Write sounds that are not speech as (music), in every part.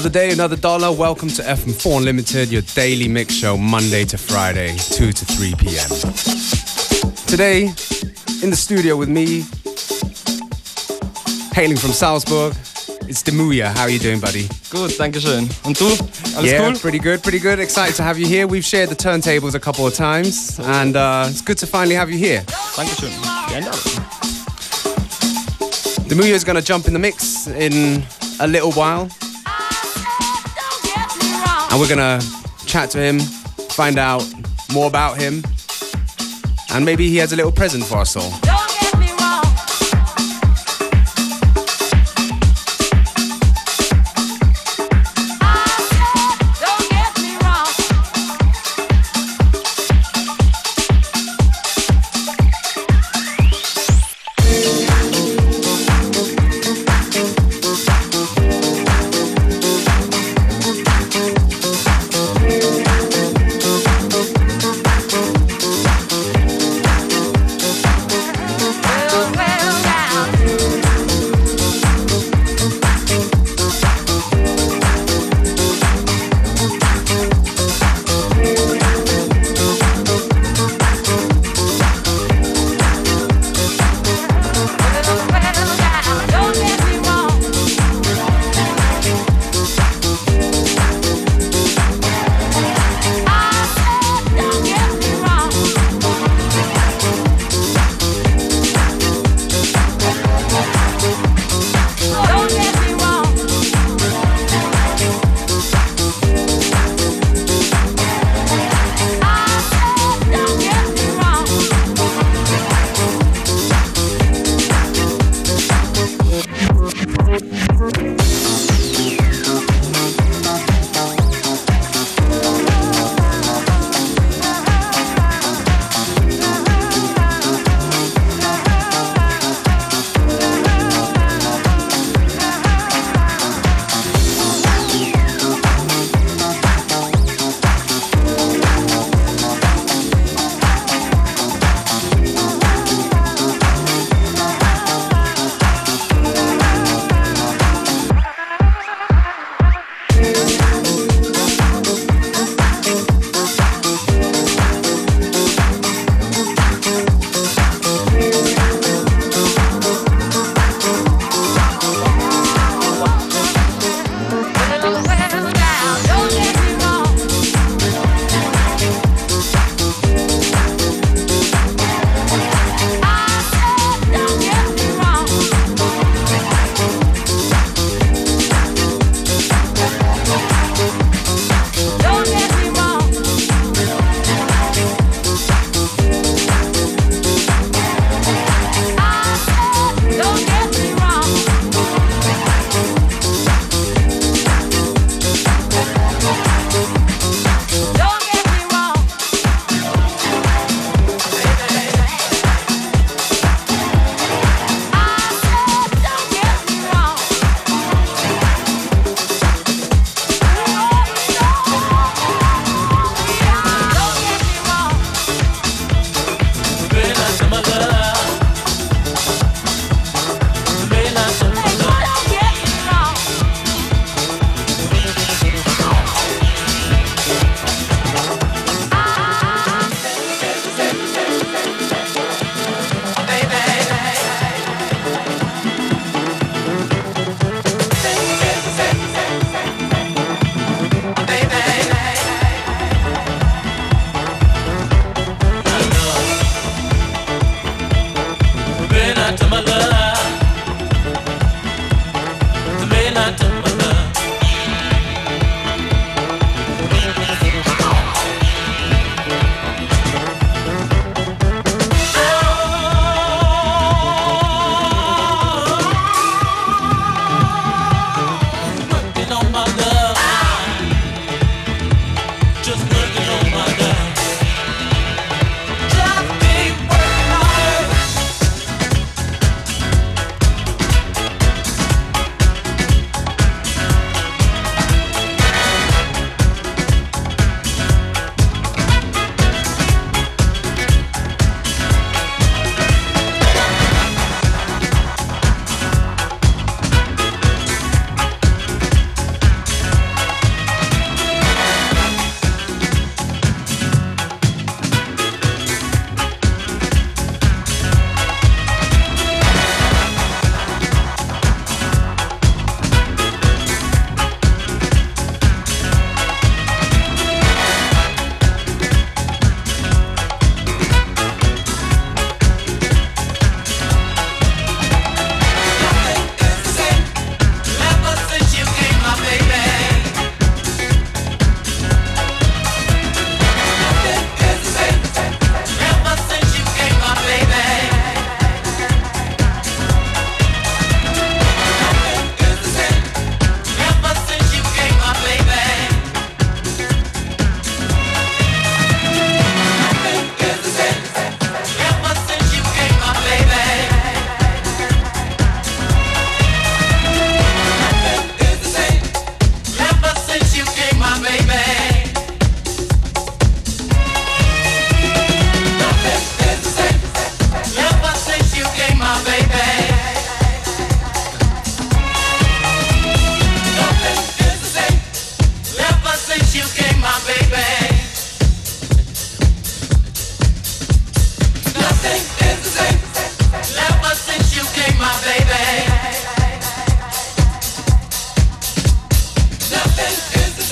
Another day, another dollar. Welcome to FM4 Unlimited, your daily mix show, Monday to Friday, 2 to 3 p.m. Today, in the studio with me, hailing from Salzburg, it's Demuya. How are you doing, buddy? Gut, danke schön. Und du? Alles yeah, cool? pretty good, pretty good. Excited to have you here. We've shared the turntables a couple of times, and uh, it's good to finally have you here. Danke schön. Vielen Dank. Demuya is going to jump in the mix in a little while, and we're going to chat to him, find out more about him, and maybe he has a little present for us all.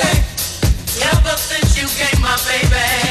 ever since you came, my baby.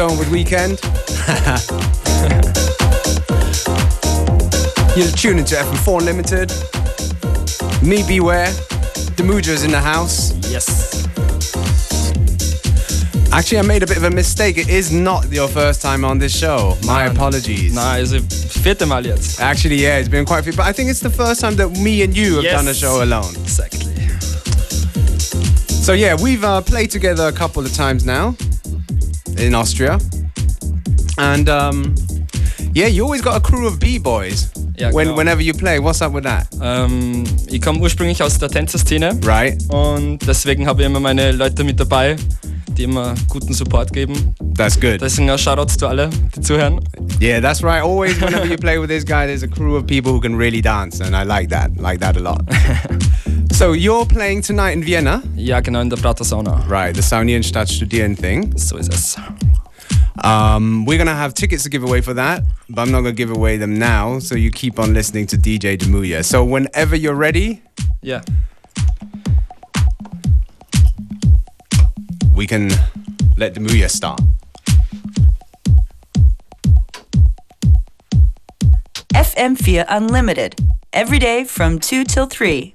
Tone with Weekend. (laughs) You're tuning to FM4 Limited. Me Beware. Demuya is in the house. Yes. Actually, I made a bit of a mistake. It is not your first time on this show. My Nein. apologies. Na, also vierte Mal jetzt. Actually, yeah, it's been quite a few, but I think it's the first time that me and you have Yes. done a show alone. Exactly. So yeah, we've uh, played together a couple of times now in Austria, and um, yeah, you always got a crew of b-boys Ja, when, genau. whenever you play. What's up with that? Ähm, ich komme ursprünglich aus der Tänzerszene Right? und deswegen habe ich immer meine Leute mit dabei, die immer guten Support geben. That's good. Deswegen auch Shoutouts zu alle, die zuhören. Yeah, that's right. Always, whenever you play with this guy, there's a crew of people who can really dance, and I like that. Like that a lot. (laughs) so you're playing tonight in Vienna, Ja, genau, in der Prater Sauna. right? The Saunienstadt Studieren thing. So ist es. Um, we're gonna have tickets to give away for that, but I'm not gonna give away them now. So you keep on listening to DJ Demuya. So whenever you're ready, yeah, we can let Demuya start. FM4 Unlimited. Every day from 2 till 3.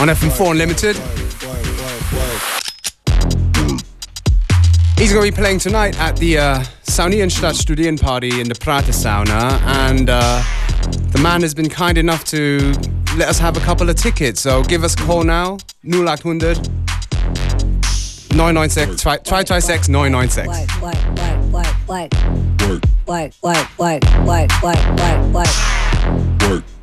On FM4 Unlimited. He's going to be playing tonight at the uh, Saunienstadt Studien Party in the Prater Sauna, and uh, the man has been kind enough to let us have a couple of tickets. So give us a call now, 0800 996 try try try sex 996. Work, work, work, work, work. Work, work, work, work, work, work, work.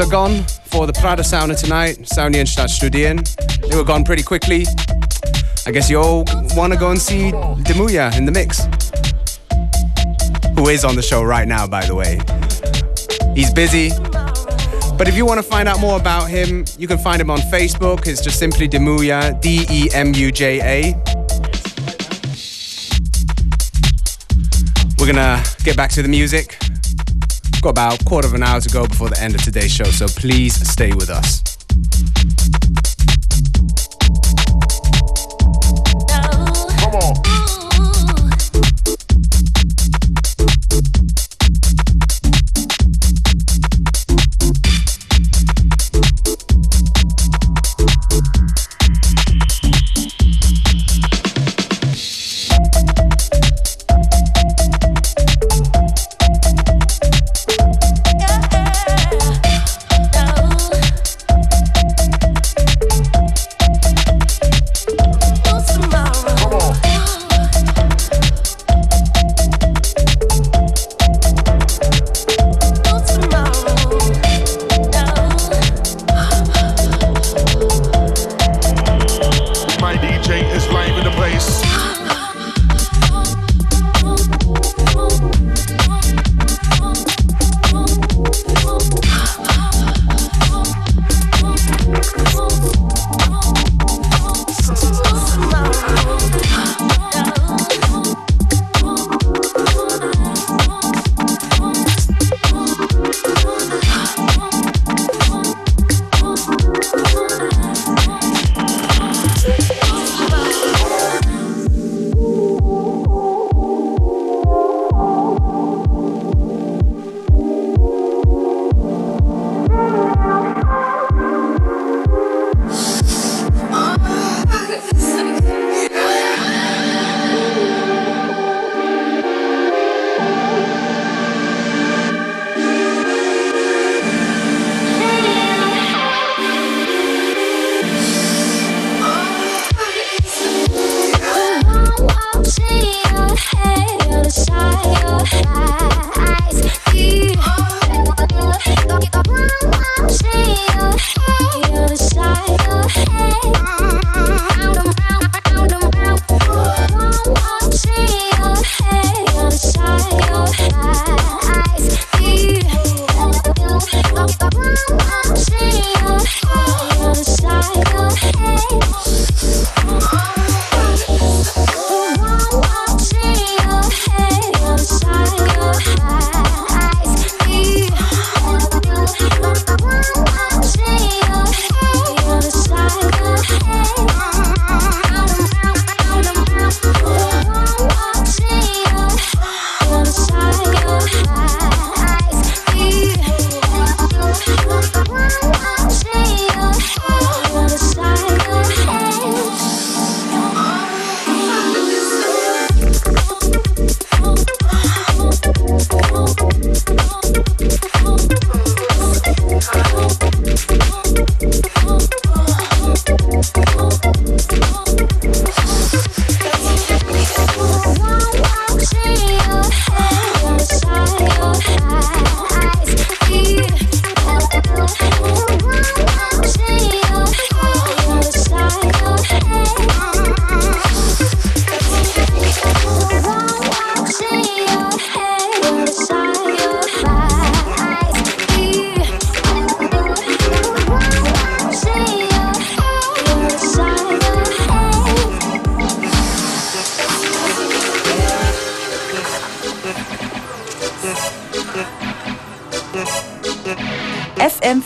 Are gone for the Prater Sauna tonight, Saunian Stadtstudien. They were gone pretty quickly. I guess you all want to go and see Demuya in the mix. Who is on the show right now, by the way. He's busy. But if you want to find out more about him, you can find him on Facebook. It's just simply Demuja, D E M U J A. We're gonna get back to the music. Got about a quarter of an hour to go before the end of today's show, so please stay with us.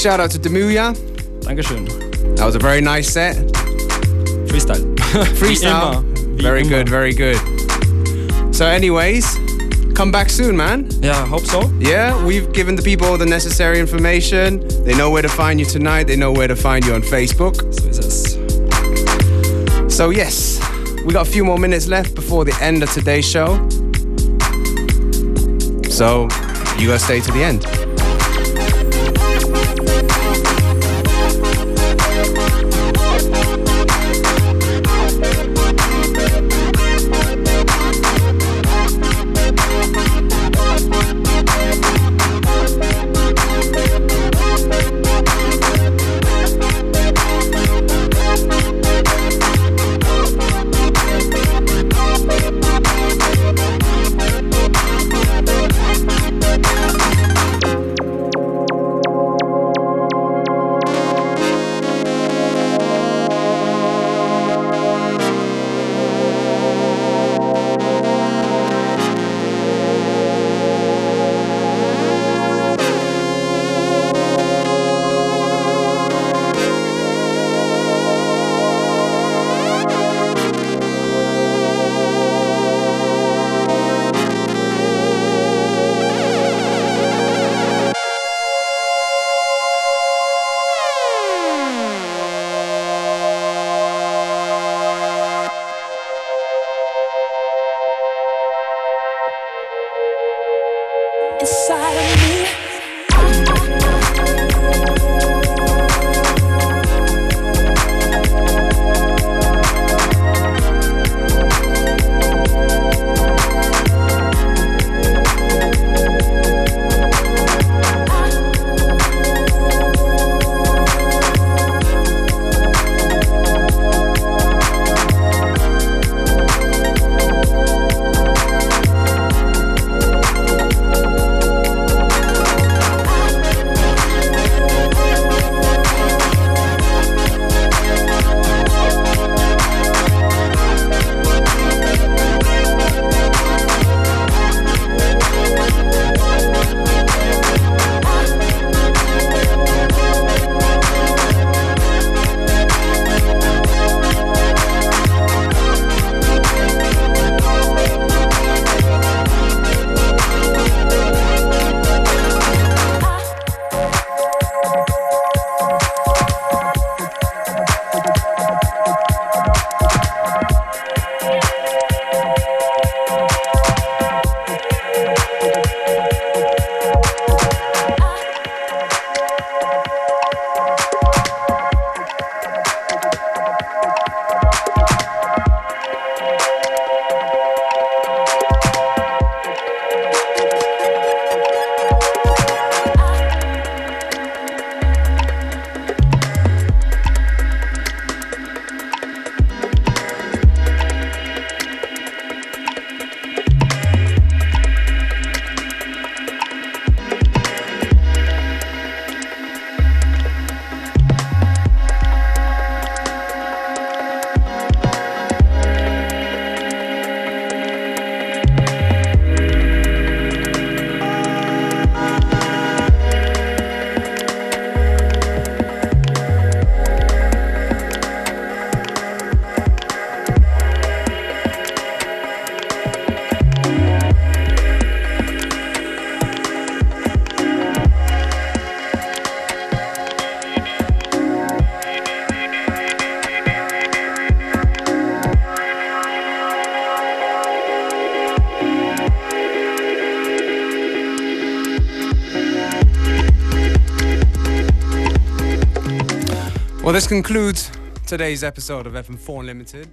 Shout out to Demuya. Dankeschön. That was a very nice set. Freestyle. (laughs) Freestyle. Wie Very immer. good, very good. So, anyways, come back soon, man. Ja, hope so. Yeah, we've given the people the necessary information. They know where to find you tonight. They know where to find you on Facebook. So ist es. So, yes, we got a few more minutes left before the end of today's show. So, you gotta stay to the end. This concludes today's episode of FM4 Unlimited.